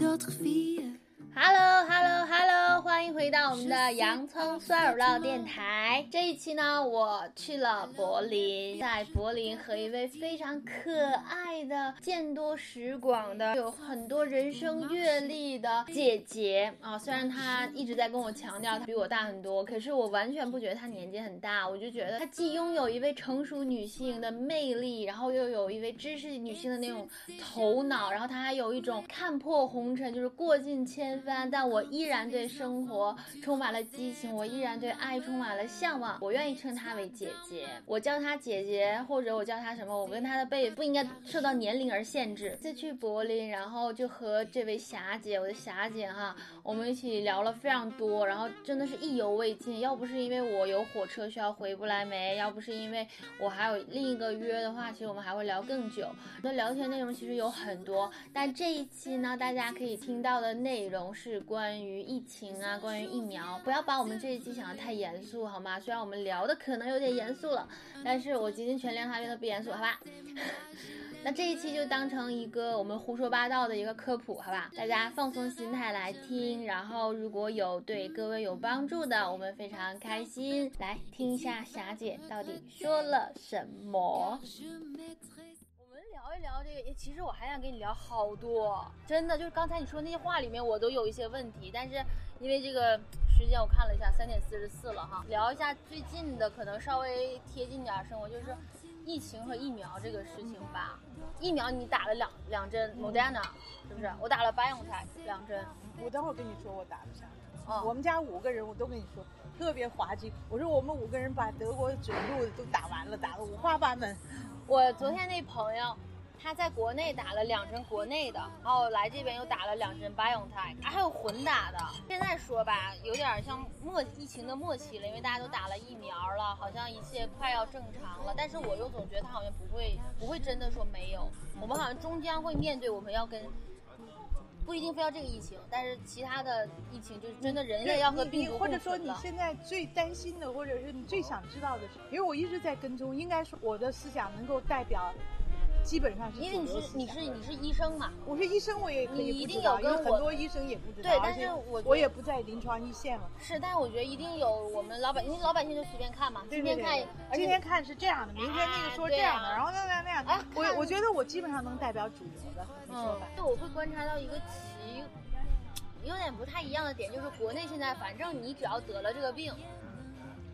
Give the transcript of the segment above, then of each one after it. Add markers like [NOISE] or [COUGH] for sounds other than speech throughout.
dat gevier. Hallo! 回到我们的洋葱酸乳酪电台。这一期呢，我去了柏林，在柏林和一位非常可爱的、见多识广的、有很多人生阅历的姐姐啊。虽然她一直在跟我强调她比我大很多，可是我完全不觉得她年纪很大。我就觉得她既拥有一位成熟女性的魅力，然后又有一位知识女性的那种头脑，然后她还有一种看破红尘，就是过尽千帆。但我依然对生活充满了激情，我依然对爱充满了向往。我愿意称她为姐姐，我叫她姐姐，或者我叫她什么，我跟她的辈不应该受到年龄而限制。这去柏林，然后就和这位霞姐，我的霞姐哈，我们一起聊了非常多，然后真的是意犹未尽。要不是因为我有火车需要回不来梅，要不是因为我还有另一个约的话，其实我们还会聊更久。那聊天内容其实有很多，但这一期呢，大家可以听到的内容。是关于疫情啊，关于疫苗，不要把我们这一期想的太严肃，好吗？虽然我们聊的可能有点严肃了，但是我竭尽全力让它变得不严肃，好吧？[LAUGHS] 那这一期就当成一个我们胡说八道的一个科普，好吧？大家放松心态来听，然后如果有对各位有帮助的，我们非常开心。来听一下霞姐到底说了什么。聊一聊这个，其实我还想跟你聊好多，真的就是刚才你说那些话里面，我都有一些问题，但是因为这个时间我看了一下，三点四十四了哈，聊一下最近的，可能稍微贴近点生活，就是疫情和疫苗这个事情吧。疫苗你打了两两针，Moderna 是不是？我打了 BioNTech 两针。我等会儿跟你说我打了啥。哦，我们家五个人，我都跟你说特别滑稽。我说我们五个人把德国准入都打完了，打的五花八门。我昨天那朋友。他在国内打了两针国内的，然后来这边又打了两针 BioNTech，还有混打的。现在说吧，有点像末疫情的末期了，因为大家都打了疫苗了，好像一切快要正常了。但是我又总觉得他好像不会，不会真的说没有。我们好像终将会面对，我们要跟不一定非要这个疫情，但是其他的疫情就是真的人类要和病毒或者说你现在最担心的，或者是你最想知道的是，因为我一直在跟踪，应该说我的思想能够代表。基本上是因为你是你是你是医生嘛？我是医生，我也可以一定有跟很多医生也不知道。对，但是我我也不在临床一线了。是，但是我觉得一定有我们老百姓，老百姓就随便看嘛。今天看，今天看是这样的，明天那个说这样的，然后那那那样。啊，我我觉得我基本上能代表主流的说法。就我会观察到一个奇，有点不太一样的点，就是国内现在反正你只要得了这个病，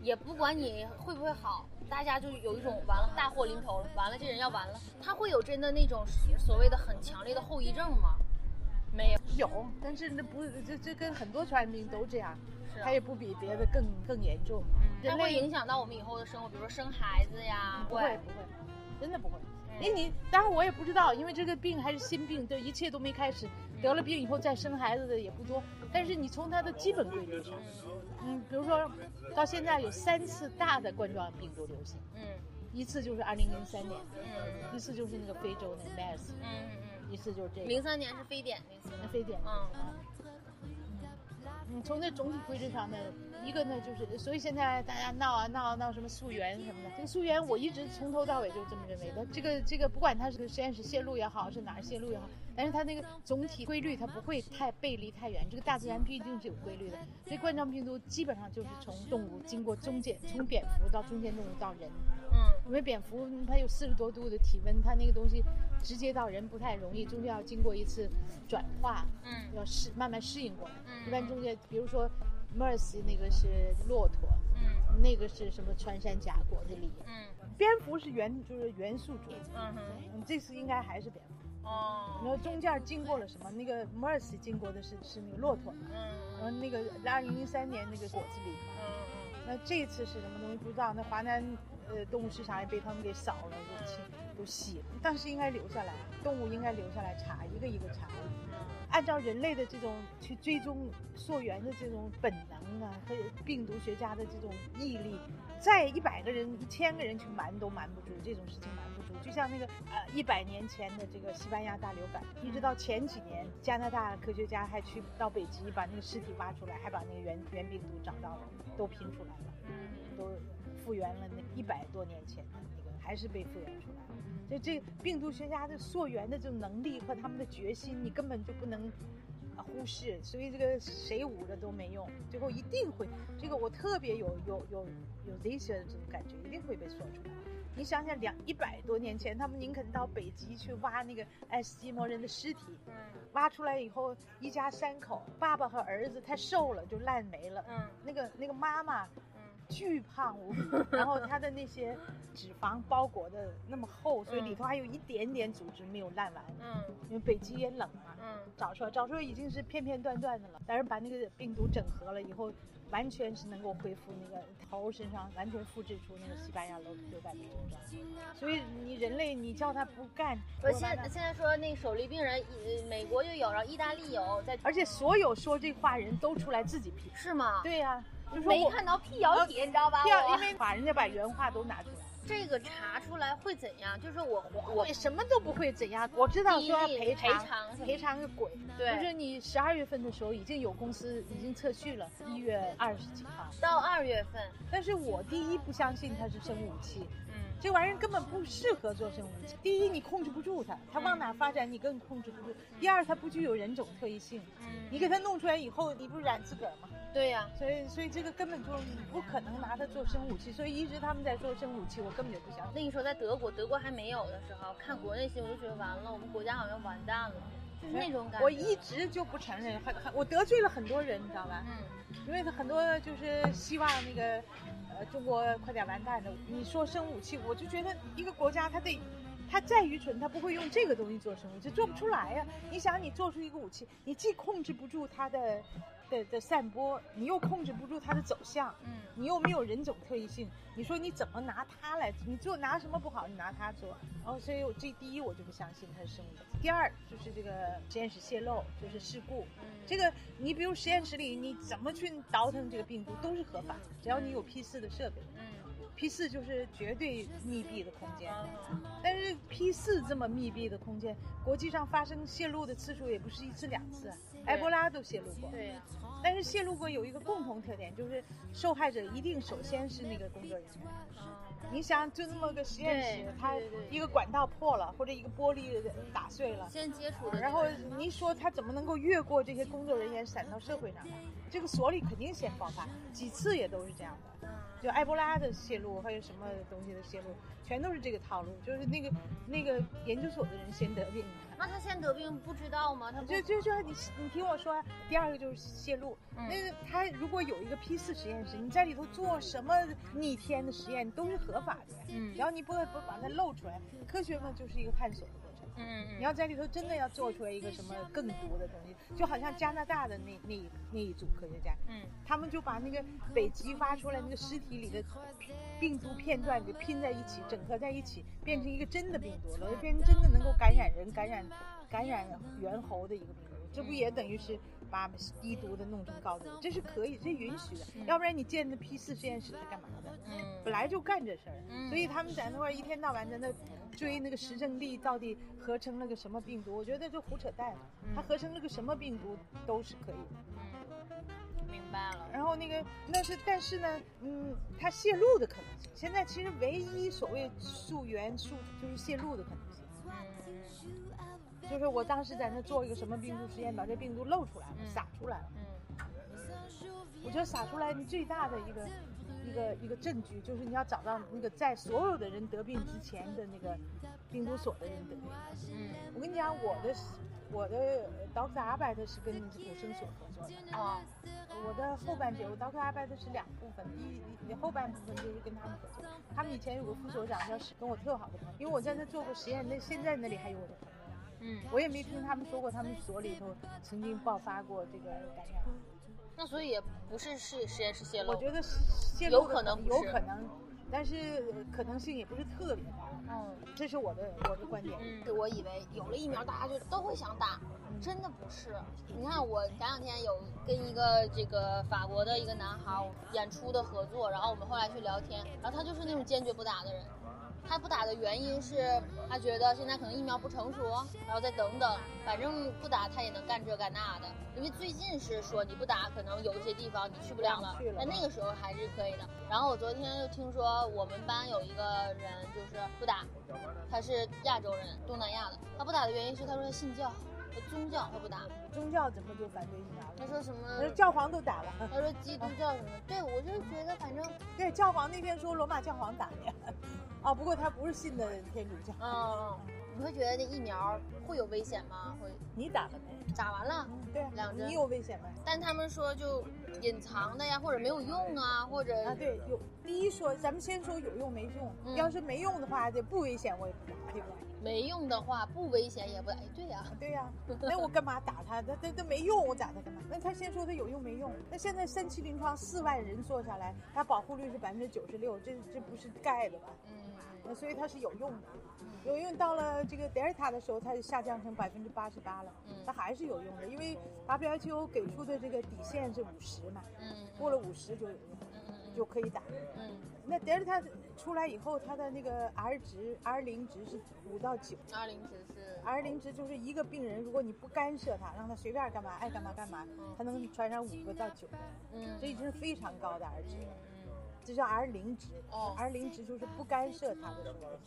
也不管你会不会好。大家就有一种完了，大祸临头了，完了这人要完了。他会有真的那种所谓的很强烈的后遗症吗？没有，有，但是那不这这跟很多传染病都这样，它也不比别的更更严重。它会影响到我们以后的生活，比如说生孩子呀，不会不会，真的不会。哎，你当然我也不知道，因为这个病还是新病，这一切都没开始。得了病以后再生孩子的也不多，但是你从它的基本规律上，嗯，比如说到现在有三次大的冠状病毒流行，嗯，一次就是二零零三年，嗯，一次就是那个非洲那个 MERS，嗯嗯嗯，一次就是这个。零三年是非典那次，非典，嗯。嗯，从这总体规制上呢，一个呢就是，所以现在大家闹啊闹啊闹什么溯源什么的，这个溯源我一直从头到尾就这么认为的。这个这个不管它是实验室泄露也好，是哪儿泄露也好，但是它那个总体规律它不会太背离太远。这个大自然毕竟是有规律的。所以冠状病毒基本上就是从动物经过中间，从蝙蝠到中间动物到人。嗯，因为蝙蝠它有四十多度的体温，它那个东西直接到人不太容易，中间要经过一次转化，嗯，要适慢慢适应过来。嗯，一般中间。比如说，MERS 那个是骆驼，嗯，那个是什么穿山甲果子狸，嗯，蝙蝠是元就是元素主，嗯哼，这次应该还是蝙蝠，哦，然后中间经过了什么？那个 MERS 经过的是是那个骆驼，嗯，然后那个二零零三年那个果子狸，嗯嗯，那这次是什么？东西不知道？那华南呃动物市场也被他们给扫了，都清都洗了，但是应该留下来，动物应该留下来查一个一个查。按照人类的这种去追踪溯源的这种本能啊，和病毒学家的这种毅力，再一百个人、一千个人去瞒都瞒不住，这种事情瞒不住。就像那个呃一百年前的这个西班牙大流感，一直到前几年，加拿大科学家还去到北极把那个尸体挖出来，还把那个原原病毒找到了，都拼出来了，都复原了那一百多年前的那个，还是被复原出来了。所以，这病毒学家的溯源的这种能力和他们的决心，你根本就不能忽视，所以这个谁捂着都没用，最后一定会，这个我特别有有有有这些的这种感觉，一定会被说出来。你想想，两一百多年前，他们宁肯到北极去挖那个爱斯基摩人的尸体，嗯。挖出来以后，一家三口，爸爸和儿子太瘦了就烂没了，嗯。那个那个妈妈嗯。巨胖无比，然后她的那些脂肪包裹的那么厚，所以里头还有一点点组织没有烂完，嗯。因为北极也冷嘛，嗯。找出来找出来已经是片片段段的了，但是把那个病毒整合了以后。完全是能够恢复那个头身上完全复制出那个西班牙流流感的症状，所以你人类你叫他不干，我现在现在说那个手梨病人，呃，美国就有，然后意大利有，在而且所有说这话人都出来自己批，是吗？对呀、就说没我看到辟谣帖，你知道吧？辟谣，因为把人家把原话都拿出来，这个查出来会怎样？就是我我我什么都不会怎样。我知道说赔赔偿，赔偿个鬼。对就是你十二月份的时候已经有公司已经测序了，一月二十几号。到二月份，但是我第一不相信它是生物武器，嗯这玩意儿根本不适合做生物武器。第一，你控制不住它，它往哪发展你更控制不住；第二，它不具有人种特异性，你嗯，给它弄出来以后，你不是染自个儿吗？对呀、所以，所以这个根本就不可能拿它做生物武器。所以一直他们在做生物武器，我根本就不相信。那个时候在德国，德国还没有的时候，看国内新闻就觉得完了，我们国家好像完蛋了，就是那种感觉。我一直就不承认，很很我得罪了很多人，你知道吧？嗯因为很多就是希望那个，呃，中国快点完蛋的。你说生武器，我就觉得一个国家它得，他再愚蠢，他不会用这个东西做生物，就，做不出来呀、你想，你做出一个武器，你既控制不住它的的的散播，你又控制不住它的走向，嗯你又没有人种特异性，你说你怎么拿它来？你做拿什么不好，你拿它做。然后，所以我这第一我就不相信它是生物的。第二就是这个实验室泄露，就是事故。嗯，这个你比如实验室里你怎么去倒腾这个病毒都是合法的，只要你有 P 四的设备。嗯 P 四就是绝对密闭的空间，嗯但是 P 四这么密闭的空间，国际上发生泄露的次数也不是一次两次，啊埃博拉都泄露过。对呀、但是泄露过有一个共同特点，就是受害者一定首先是那个工作人员。嗯你想，就那么个实验室，它一个管道破了，或者一个玻璃打碎了，先接触的，然后你说他怎么能够越过这些工作人员闪到社会上来？这个所里肯定先爆发，几次也都是这样的。嗯就埃博拉的泄露，还有什么东西的泄露，全都是这个套路，就是那个那个研究所的人先得病。那他先得病不知道吗？他就就就你你听我说啊，第二个就是泄露。嗯那个他如果有一个 P 四实验室，你在里头做什么逆天的实验都是合法的，嗯只要你不不把它露出来，科学嘛就是一个探索。嗯你要在里头真的要做出来一个什么更毒的东西，就好像加拿大的那那那一组科学家，嗯。他们就把那个北极挖出来那个尸体里的病毒片段给拼在一起，整合在一起，变成一个真的病毒了，变成真的能够感染人、感染感染猿猴的一个病毒。这不也等于是把低毒的弄成高毒？这是可以，这允许的。要不然你建的 P 四实验室是干嘛的？嗯本来就干这事儿，嗯所以他们在那块儿一天到晚在那追那个石正丽到底合成了个什么病毒，我觉得就胡扯淡。他合成了个什么病毒都是可以的。嗯，明白了。然后那个那是但是呢，嗯，它泄露的可能性，现在其实唯一所谓溯源溯就是泄露的可能性。嗯就是我当时在那做一个什么病毒实验，把这病毒露出来了，嗯撒出来了。嗯我觉得撒出来你最大的一个一个一个证据，就是你要找到那个在所有的人得病之前的那个病毒所的人得病。嗯我跟你讲，我的我的 Doctor 阿白的是跟普生所合作的，啊我的后半截我 Doctor 阿白的是两部分，第一你后半部分就是跟他们合作。他们以前有个副所长叫史，跟我特好的朋友，因为我在那做过实验，那现在那里还有我的朋友。嗯，我也没听他们说过，他们所里头曾经爆发过这个感染。那所以也不是是实验室泄露。我觉得泄露有可能有可能，但是可能性也不是特别大。嗯这是我的我的观点。嗯，我以为有了疫苗，大家就都会想打，真的不是。你看，我前两天有跟一个这个法国的一个男孩演出的合作，然后我们后来去聊天，然后他就是那种坚决不打的人。他不打的原因是他觉得现在可能疫苗不成熟，然后再等等，反正不打他也能干这干那的。因为最近是说你不打，可能有一些地方你去不了了但那个时候还是可以的。然后我昨天又听说我们班有一个人就是不打，他是亚洲人，东南亚的，他不打的原因是他说他信教。宗教他不打，宗教怎么就反对疫苗了？他说什么？他说教皇都打了。他说基督教什么？对我就觉得反正对教皇那天说罗马教皇打的，啊，不过他不是信的天主教。嗯，你会觉得那疫苗会有危险吗？会？你打了没？打完了。对，两针。你有危险吗？但他们说就隐藏的呀，或者没有用啊，或者啊，对，有。第一说，咱们先说有用没用。要是没用的话，这不危险我也不打，对不对？没用的话，不危险也不哎。对呀，对呀。[LAUGHS] 那我干嘛打他？他他他没用，我打他干嘛？那他先说他有用没用？那现在三期临床四万人做下来，他保护率是百分之九十六，这这不是盖的吧？嗯。那所以它是有用的。有用到了这个德尔塔的时候，它就下降成百分之八十八了。嗯，它还是有用的，因为 WHO 给出的这个底线是五十嘛。嗯，过了五十就有用，就可以打。嗯，那德尔塔出来以后，它的那个 R 值 R 零值是五到九。R 零值是 R 零值就是一个病人，如果你不干涉他，让他随便干嘛爱干嘛干嘛，他能传染五个到九个。嗯，这已经是非常高的 R 值了。这叫 R 零值。哦，R 零值就是不干涉他的时候。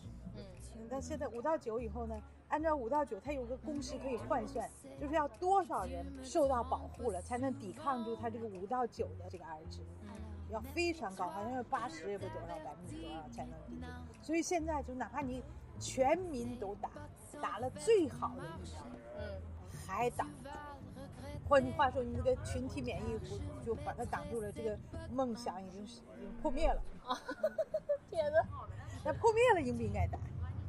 那现在五到九以后呢？按照五到九，它有个公式可以换算，就是要多少人受到保护了，才能抵抗住它这个五到九的这个 R 值，要非常高，好像要八十也不多少百分之多少才能。所以现在就哪怕你全民都打，打了最好的疫苗，嗯，还打，换句话说，你这个群体免疫就把它挡住了，这个梦想已经是已经破灭了啊。[LAUGHS] 天哪！那破灭了应不应该打？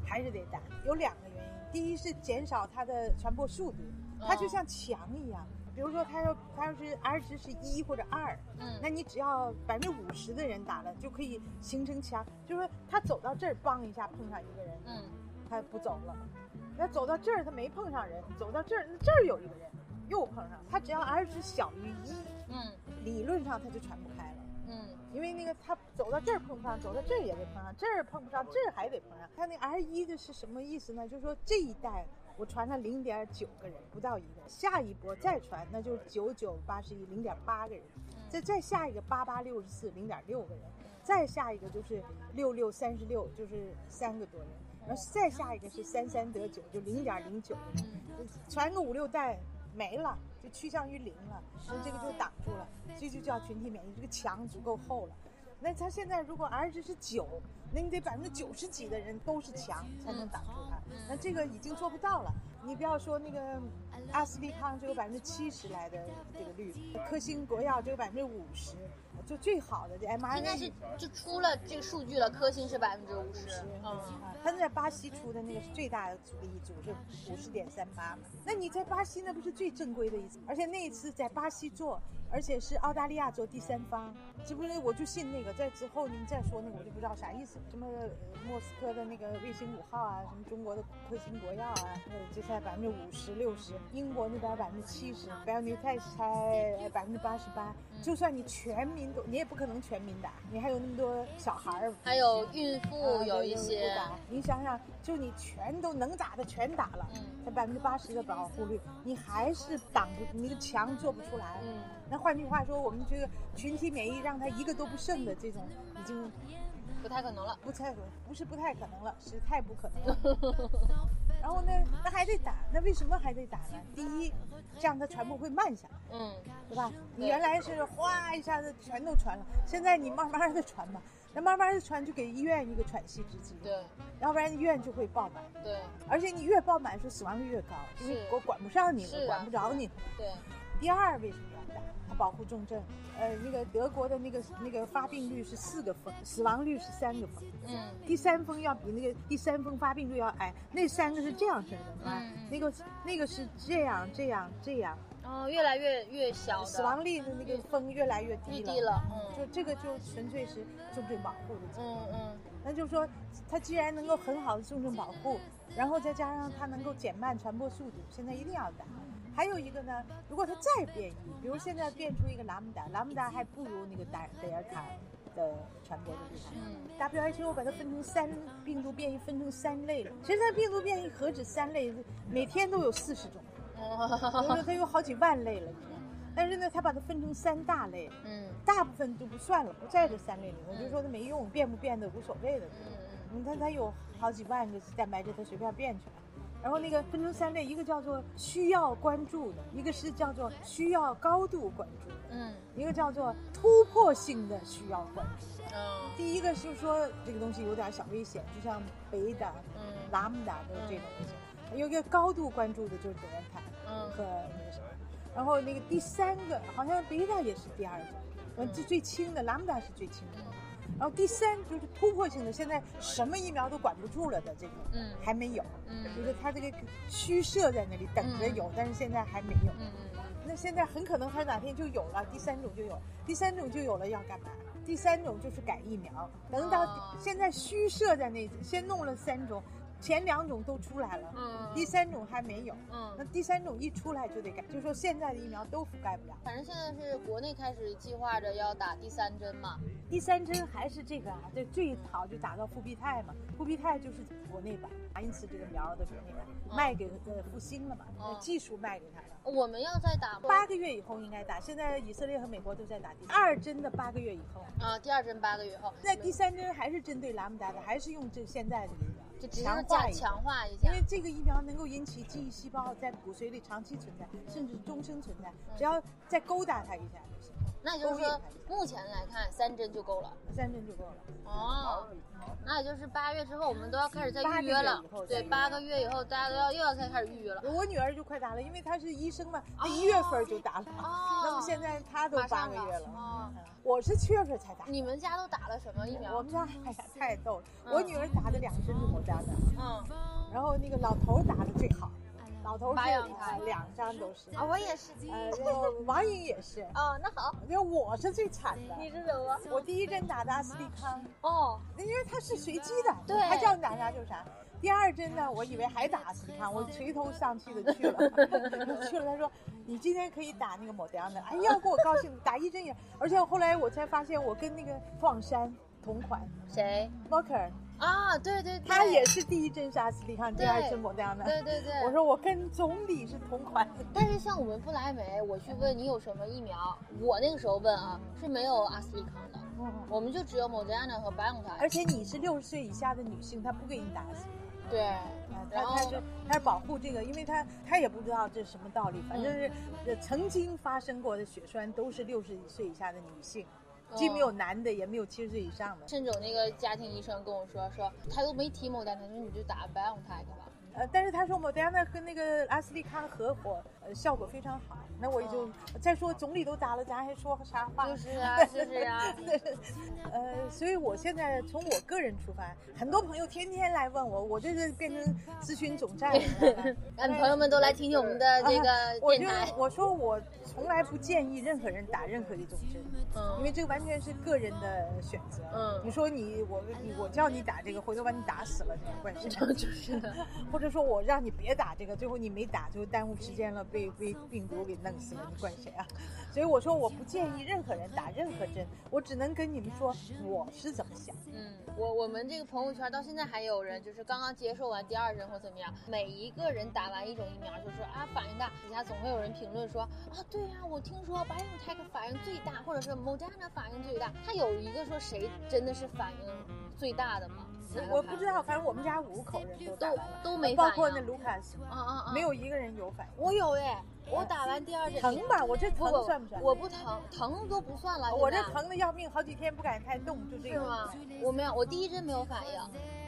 还是得打，有两个原因。第一是减少它的传播速度，它就像墙一样。比如说，他要他要是 R 值是一或者二，嗯，那你只要百分之五十的人打了，就可以形成墙。就是说，他走到这儿，梆一下碰上一个人，嗯，他不走了。那走到这儿，他没碰上人，走到这儿，那这儿有一个人，又碰上。他只要 R 值小于一，嗯，理论上他就传不开了。嗯因为那个他走到这儿碰不上，走到这儿也得碰上，这儿碰不上，这儿还得碰上。他那 R 一的是什么意思呢？就是说这一代我传了零点九个人，不到一个，下一波再传那就是九九八十一零点八个人，再再下一个八八六十四零点六个人，再下一个就是六六三十六就是三个多人，然后再下一个是三三得九就零点零九，传个五六代没了。就趋向于零了，那这个就。挡住了，这就叫群体免疫，这个墙足够厚了。那他现在如果 R 值是九，那你得百分之九十几的人都是墙才能挡住。它，那这个已经做不到了。你不要说那个阿斯利康只有百分之七十来的这个率，科兴国药只有百分之五十。就最好的这 mRNA 应该是就出了这个数据了，科兴是百分之五十，嗯啊，他在巴西出的那个是最大的阻力一组是五十点三八嘛，那你在巴西那不是最正规的一次，而且那一次在巴西做。而且是澳大利亚做第三方，这不是我就信那个。在之后您再说那个，我就不知道啥意思。什么莫斯科的那个卫星五号啊，什么中国的科兴国药啊，这才百分之五十六十。英国那边百分之七十，BioNTech 才百分之八十八。就算你全民都，你也不可能全民打，你还有那么多小孩儿，还有孕妇有一些。你想想，就你全都能打的全打了，才百分之八十的保护率，你还是挡不，你的墙做不出来。那换句话说，我们这个群体免疫让它一个都不剩的这种，已经不太可能了。不太可，不是不太可能了，是太不可能了。[LAUGHS] 然后呢，那还得打，那为什么还得打呢？第一，这样它传播会慢下来，嗯，对吧？你原来是哗一下子全都传了，现在你慢慢的传吧，那慢慢的传就给医院一个喘息之机，对，要不然医院就会爆满，对，而且你越爆满，是死亡率越高，因为我管不上你了，管不着你，对。第二，为什么要打？它保护重症。呃，那个德国的那个那个发病率是四个峰，死亡率是三个峰。嗯。第三峰要比那个第三峰发病率要矮，那三个是这样式的，嗯。那个那个是这样这样这样。哦，越来越越小。死亡率的那个峰越来越低了。低了。嗯。就这个就纯粹是重症保护的。嗯嗯。那就是说，它既然能够很好的重症保护，然后再加上它能够减慢传播速度，现在一定要打。还有一个呢，如果它再变异，比如现在变出一个拉姆达，拉姆达还不如那个德德尔塔的传播的厉害。嗯，WHO 把它分成三病毒变异，分成三类了。现在病毒变异何止三类，每天都有四十种，哦，它有好几万类了。但是呢，它把它分成三大类，嗯，大部分都不算了，不在这三类里。我就说它没用，变不变的无所谓的。你看它有好几万个蛋白质，它随便变去了。然后那个分成三类，一个叫做需要关注的，一个是叫做需要高度关注的，嗯一个叫做突破性的需要关注。嗯第一个是说这个东西有点小危险，就像贝塔、嗯拉姆达都是这种危险。有一个高度关注的就是德尔塔嗯和那个什么，然后那个第三个好像贝塔也是第二种，呃，这最轻的拉姆达是最轻的。然后第三就是突破性的，现在什么疫苗都管不住了的这种，嗯还没有，嗯就是它这个虚设在那里等着有，但是现在还没有。嗯那现在很可能它哪天就有了，第三种就有了，第三种就有了要干嘛？第三种就是改疫苗，等到哦现在虚设在那，先弄了三种，前两种都出来了，嗯第三种还没有，嗯那嗯，第三种一出来就得改，就说现在的疫苗都覆盖不了。反正现在是国内开始计划着要打第三针嘛。第三针还是这个啊，这最好就打到复必泰嘛，复必泰就是国内版，因此这个苗的国内版卖给呃复兴了嘛，哦技术卖给他了。我们要再打八个月以后应该打，现在以色列和美国都在打第二针的八个月以后。啊，第二针八个月后，那第三针还是针对拉姆达的，还是用这现在的疫苗，就只是强化加一下。强化一下因为。这个疫苗能够引起记忆细胞在骨髓里长期存在，甚至终生存在，只要再勾搭它一下那也就是说，目前来看三针就够了。三针就够了。哦，那也就是八月之后，我们都要开始再预约了。对，八个月以后，大家都要又要再开始预约了。我女儿就快打了，因为她是医生嘛，她一月份就打了，哦那么现在她都八个月了，哦嗯我是七月份才打。你们家都打了什么疫苗我？们家哎呀太逗了，嗯我女儿打的两针是莫扎的，嗯，然后那个老头打的最好，老头儿是两张都是，啊，我也是。呃，然后王颖也是，啊，[LAUGHS] 那好，因为我是最惨的。你是什么？我第一针打的阿斯利康，哦，因为它是随机的，对他叫你打啥就啥。第二针呢，我以为还打阿斯利康，我垂头丧气的去了，[LAUGHS] 去了。他说你今天可以打那个某德的，哎呀，给我高兴，打一针也。而且后来我才发现，我跟那个放山同款谁？，Walker，啊，对对对，他也是第一针是阿斯利康，第二针某德的。对对对。我说我跟总理是同款。但是像我们不来梅，我去问你有什么疫苗，我那个时候问啊是没有阿斯利康的，嗯我们就只有莫德纳和 BioNTech。而且你是六十岁以下的女性，她不给你打。对，啊，然后他他是他是保护这个，因为他他也不知道这是什么道理，反正是、呃曾经发生过的血栓都是六十岁以下的女性，既没有男的，也没有七十岁以上的。甚至有那个家庭医生跟我说，说他都没提莫德纳，他说你就打 BioNTech 吧。呃，但是他说莫德纳和那个阿斯利康合伙，呃，效果非常好。那我也就、再说总理都打了，咱还说啥话？就是啊，就是啊。呃，所以我现在从我个人出发，很多朋友天天来问我，我这是变成咨询总站了。[LAUGHS] 让朋友们都来听听我们的这个啊 [LAUGHS] 我就电台。我说我从来不建议任何人打任何一种针，嗯因为这个完全是个人的选择。嗯你说你我你我叫你打这个，回头把你打死了，你怪谁？就是的。[LAUGHS] 或者说我让你别打这个，最后你没打，最后耽误时间了，被被病毒给弄死了，你怪谁啊？所以我说我不建议任何人打任何针，我只能跟你们说我是怎么想。嗯，我我们这个朋友圈到现在还有人就是刚刚接受完第二针或怎么样，每一个人打完一种疫苗就说啊反应大，底下总会有人评论说啊对呀、我听说 BioNTech 反应最大，或者是某家长反应最大，他有一个说谁真的是反应最大的吗？我不知道，反正我们家五口人都打完了，都都没包括那卢卡斯，啊啊啊！没有一个人有反应。我有哎，我打完第二针疼吧？我这疼算不算？我不疼，疼都不算了。我这疼的要命，好几天不敢太动，就这个。是吗？我没有，我第一针没有反应，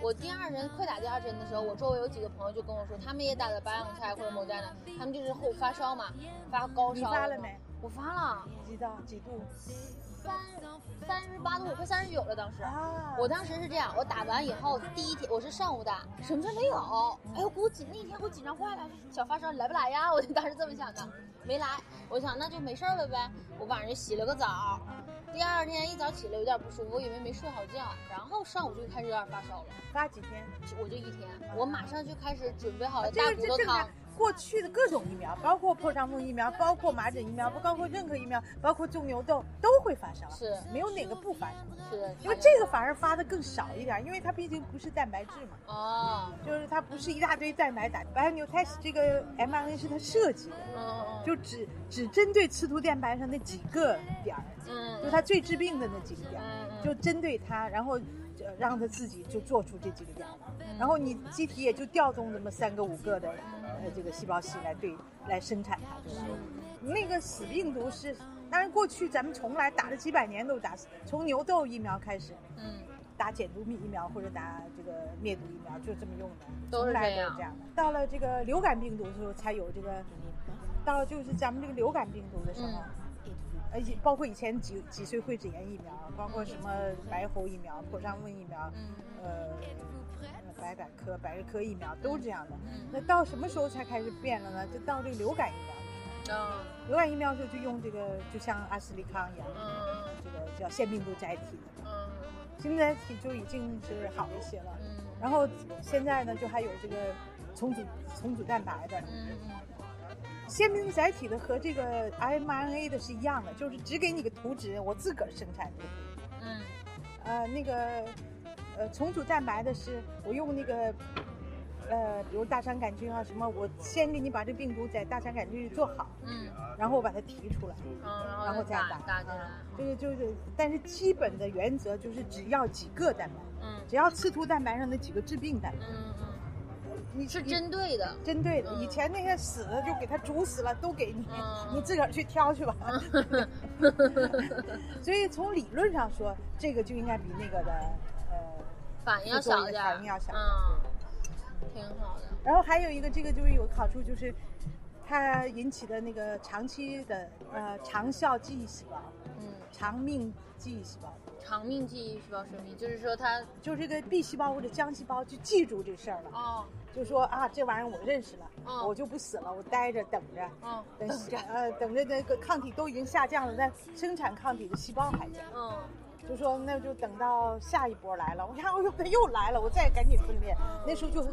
我第二针快打第二针的时候，我周围有几个朋友就跟我说，他们也打的白养菜或者某站的，他们就是后发烧嘛，发高烧。你发了没？我发了，几度？几度？三三十八度，快三十九了。当时，啊我当时是这样，我打完以后第一天我是上午打，什么事没有。哎呦，给我紧那天给我紧张坏了，小发烧来不来呀？[LAUGHS] 我就当时这么想的，没来。我想那就没事了呗。我晚上就洗了个澡，第二天一早起来有点不舒服，我以为没睡好觉，然后上午就开始有点发烧了。发几天？我就一天，我马上就开始准备好了大骨头汤。过去的各种疫苗，包括破伤风疫苗，包括麻疹疫苗，包括任何疫苗，包括种牛痘都会发烧，是没有哪个不发烧。是因为这个反而发的更少一点，因为它毕竟不是蛋白质嘛，哦，就是它不是一大堆蛋白打。白牛胎这个 mRNA 是它设计的，嗯嗯就只只针对刺突蛋白上那几个点儿，嗯就它最致病的那几个点儿，就针对它，然后呃让他自己就做出这几个点儿，嗯然后你机体也就调动这么三个五个的呃这个细胞系来对来生产它，对吧？那个死病毒是，当然过去咱们从来打了几百年都打死，从牛痘疫苗开始。嗯打减毒疫苗或者打这个灭毒疫苗，就这么用的，都是从来这样都是这样的。到了这个流感病毒的时候，才有这个，到了就是咱们这个流感病毒的时候，嗯而且包括以前脊脊髓灰质炎疫苗，包括什么白喉疫苗、破伤风疫苗，嗯呃，白百科、百日科疫苗都是这样的。嗯那到什么时候才开始变了呢？就到这个流感疫苗嗯流感疫苗的时候就用这个，就像阿斯利康一样，嗯这个叫腺病毒载体的。嗯现在体就已经是好一些了。嗯然后现在呢，就还有这个重组重组蛋白的，嗯腺病毒载体的和这个 mRNA 的是一样的，就是只给你个图纸，我自个儿生产就可以。嗯。呃，那个呃重组蛋白的是我用那个呃，比如大肠杆菌啊什么，我先给你把这病毒在大肠杆菌里做好，嗯。然后我把它提出来，嗯，然后再打。打打进来，这个就是，但是基本的原则就是只要几个蛋白，嗯。只要刺突蛋白上的几个致病蛋白。嗯嗯，你是针对的，针对的，嗯。以前那些死的就给它煮死了，都给你，嗯。[LAUGHS] 你自个儿去挑去吧。[LAUGHS] 所以从理论上说，这个就应该比那个的呃，反应要小一点儿，反应要小嗯，挺好的，然后还有一个这个就是有好处就是，它引起的那个长期的呃长效记忆细胞、嗯，长命记忆细胞，长命记忆细胞生命，就是说它就这个 B 细胞或者浆细胞就记住这事儿了，哦就说啊这玩意儿我认识了，嗯。我就不死了，我待着等着。嗯。等呃等着那个抗体都已经下降了，但生产抗体的细胞还在，嗯。就说那就等到下一波来了，我看我又它又来了，我再赶紧分裂，那时候就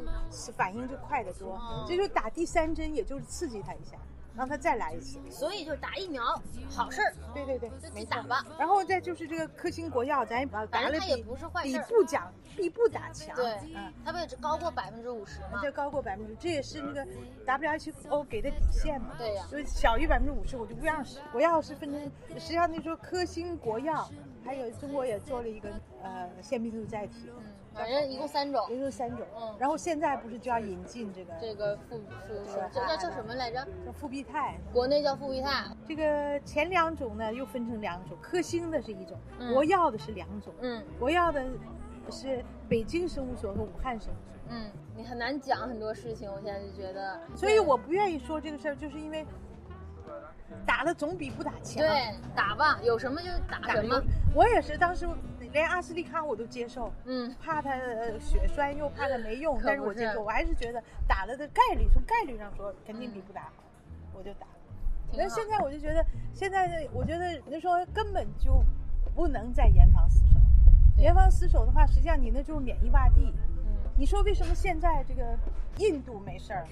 反应就快得多嗯。这就打第三针，也就是刺激它一下，让他再来一次。所以就是打疫苗好事儿，对对对，没打吧。然后再就是这个科兴国药，咱也打反了比正它也不是坏比事儿，不讲比不打强。对嗯。它不也只高过百分之五十吗？这高过百分之，这也是那个 WHO 给的底线嘛。对呀就是小于百分之五十我就不让使。国药是分成，实际上那时候科兴国药，还有中国也做了一个呃腺病毒载体，嗯，反正一共三种，一共三种。嗯然后现在不是就要引进这个这个复复对这叫叫什么来着？叫复必泰？国内叫复必泰。这个前两种呢又分成两种，科兴的是一种，嗯国药的是两种。嗯国药的是北京生物所和武汉生物所。嗯，你很难讲很多事情，我现在就觉得。所以我不愿意说这个事儿，就是因为打了总比不打强。对打吧，有什么就打打什么。我也是，当时连阿斯利康我都接受，嗯怕它呃血栓又怕它没用，但是我接受，我还是觉得打了的概率，从概率上说肯定比不打好，我就打那现在我就觉得，现在的我觉得人说根本就不能再严防死守，严防死守的话，实际上你那就是免疫洼地。嗯，你说为什么现在这个印度没事儿，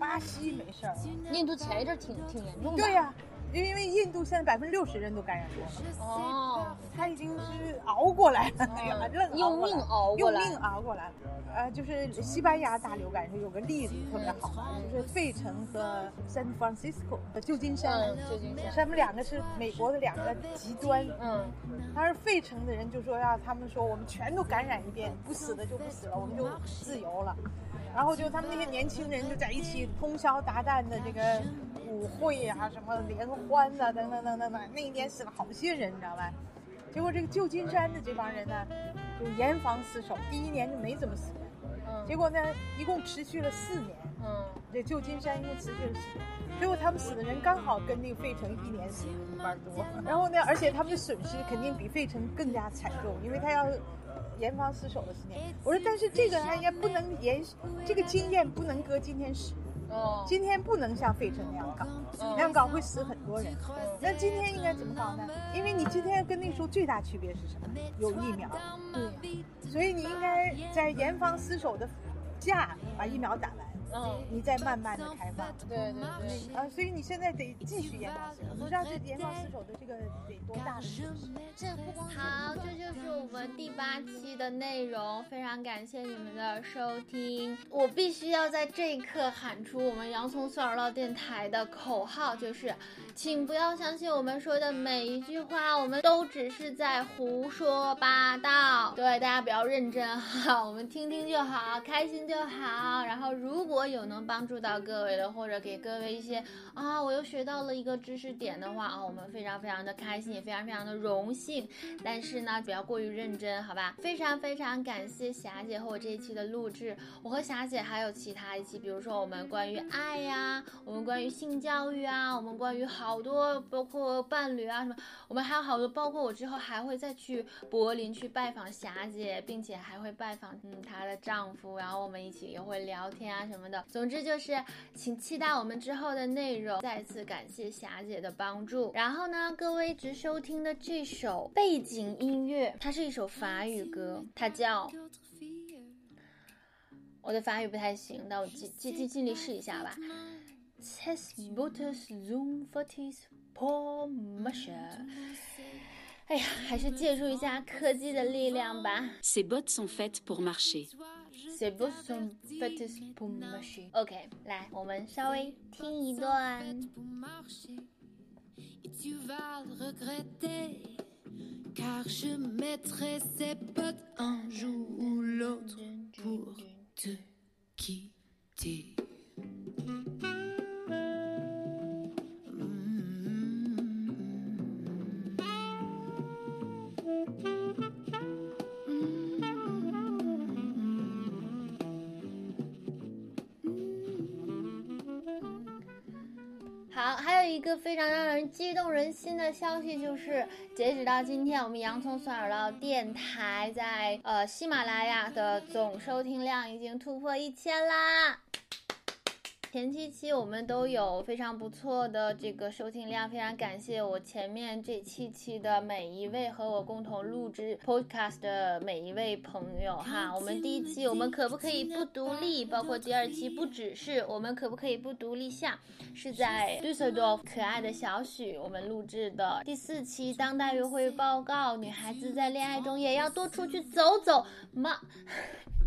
巴西没事儿？印度前一阵儿挺挺严重的。对呀、因为印度现在百分之六十人都感染过了。哦，他已经是熬过来了，[LAUGHS] 用命熬过来用命熬过来了。呃，就是西班牙大流感时有个例子特别好，就是费城和 San Francisco 和旧金山，嗯，旧金山。他们两个是美国的两个极端。嗯但是费城的人就说要他们说我们全都感染一遍，不死的就不死了，我们就自由了。然后就他们那些年轻人就在一起通宵达旦的这个舞会啊，什么联欢呐、等等等等等，那一年死了好些人，你知道吧？结果这个旧金山的这帮人呢，就严防死守，第一年就没怎么死过，结果呢，一共持续了四年。嗯这旧金山一共持续了四年，结果他们死的人刚好跟那个费城一年死的一半多。然后呢，而且他们的损失肯定比费城更加惨重，因为他要呃严防死守了四年。我说，但是这个还也不能延，这个经验不能搁今天使，哦今天不能像费城那样搞，嗯那样搞会死很多人。那今天应该怎么搞呢？因为你今天跟那时候最大区别是什么？有疫苗，对，所以你应该在严防死守的下把疫苗打完。嗯，你再慢慢的开放。对对对。啊，所以你现在得继续研发丝绸，不知道这研发丝绸的这个得多大的事好，这就是我们第八期的内容，非常感谢你们的收听。我必须要在这一刻喊出我们洋葱蒜儿唠电台的口号，就是，请不要相信我们说的每一句话，我们都只是在胡说八道。对，大家不要认真哈，我们听听就好，开心就好。然后如果如果有能帮助到各位的，或者给各位一些啊，我又学到了一个知识点的话啊，我们非常非常的开心，也非常非常的荣幸。但是呢，不要过于认真，好吧？非常非常感谢霞姐和我这一期的录制。我和霞姐还有其他一期，比如说我们关于爱呀，我们关于性教育啊，我们关于好多，包括伴侣啊什么，我们还有好多，包括我之后还会再去柏林去拜访霞姐，并且还会拜访嗯她的丈夫，然后我们一起也会聊天啊什么的。总之就是，请期待我们之后的内容。再次感谢霞姐的帮助。然后呢，各位一直收听的这首背景音乐，它是一首法语歌，它叫。我的法语不太行，那我尽尽尽尽力试一下吧。Ces bottes sont faites pour marcher 哎呀，还是借助一下科技的力量吧。Ces bottes sont faites pour marcher. Ces bottes sont faites pour marcher. OK，来，我们稍微听一段。Tu vas regretter, car je mettrai ces bottes un jour ou l'autre pour te quitter. 一个非常让人激动人心的消息，就是截止到今天，我们洋葱蒜耳捞电台在呃喜马拉雅的总收听量已经突破一千啦。前七期我们都有非常不错的这个收听量，非常感谢我前面这七期的每一位和我共同录制 podcast 的每一位朋友哈。我们第一期我们可不可以不独立？包括第二期不只是我们可不可以不独立下，是在 Düsseldorf 可爱的小许我们录制的第四期当代约会报告，女孩子在恋爱中也要多出去走走嘛。[LAUGHS]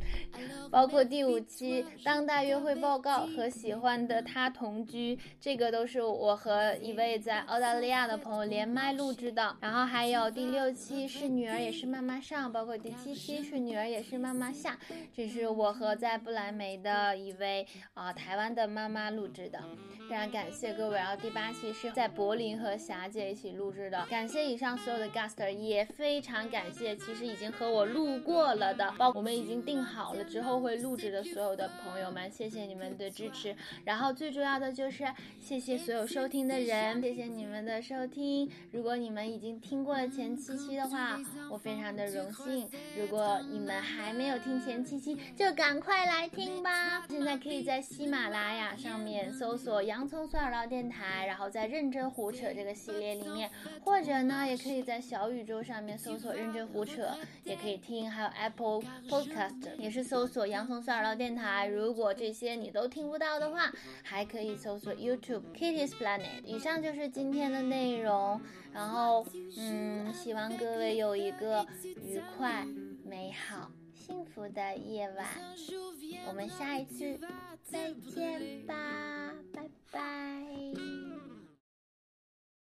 包括第五期当代约会报告和喜欢的他同居，这个都是我和一位在澳大利亚的朋友连麦录制的。然后还有第六期是女儿也是妈妈上，包括第七期是女儿也是妈妈下，这是我和在不来梅的一位啊台湾的妈妈录制的，非常感谢各位。然后第八期是在柏林和霞姐一起录制的，感谢以上所有的 guest，也非常感谢其实已经和我录过了的，包我们已经定好了。之后会录制的所有的朋友们，谢谢你们的支持。然后最重要的就是谢谢所有收听的人，谢谢你们的收听。如果你们已经听过了前七期的话，我非常的荣幸。如果你们还没有听前七期，就赶快来听吧。现在可以在喜马拉雅上面搜索“洋葱蒜耳道电台”，然后在“认真胡扯”这个系列里面，或者呢，也可以在小宇宙上面搜索“认真胡扯”，也可以听。还有 Apple Podcast 也是。搜索洋葱三耳道电台，如果这些你都听不到的话，还可以搜索 YouTube Kitty's Planet。以上就是今天的内容，然后嗯，希望各位有一个愉快、美好、幸福的夜晚。我们下一次再见吧，拜拜。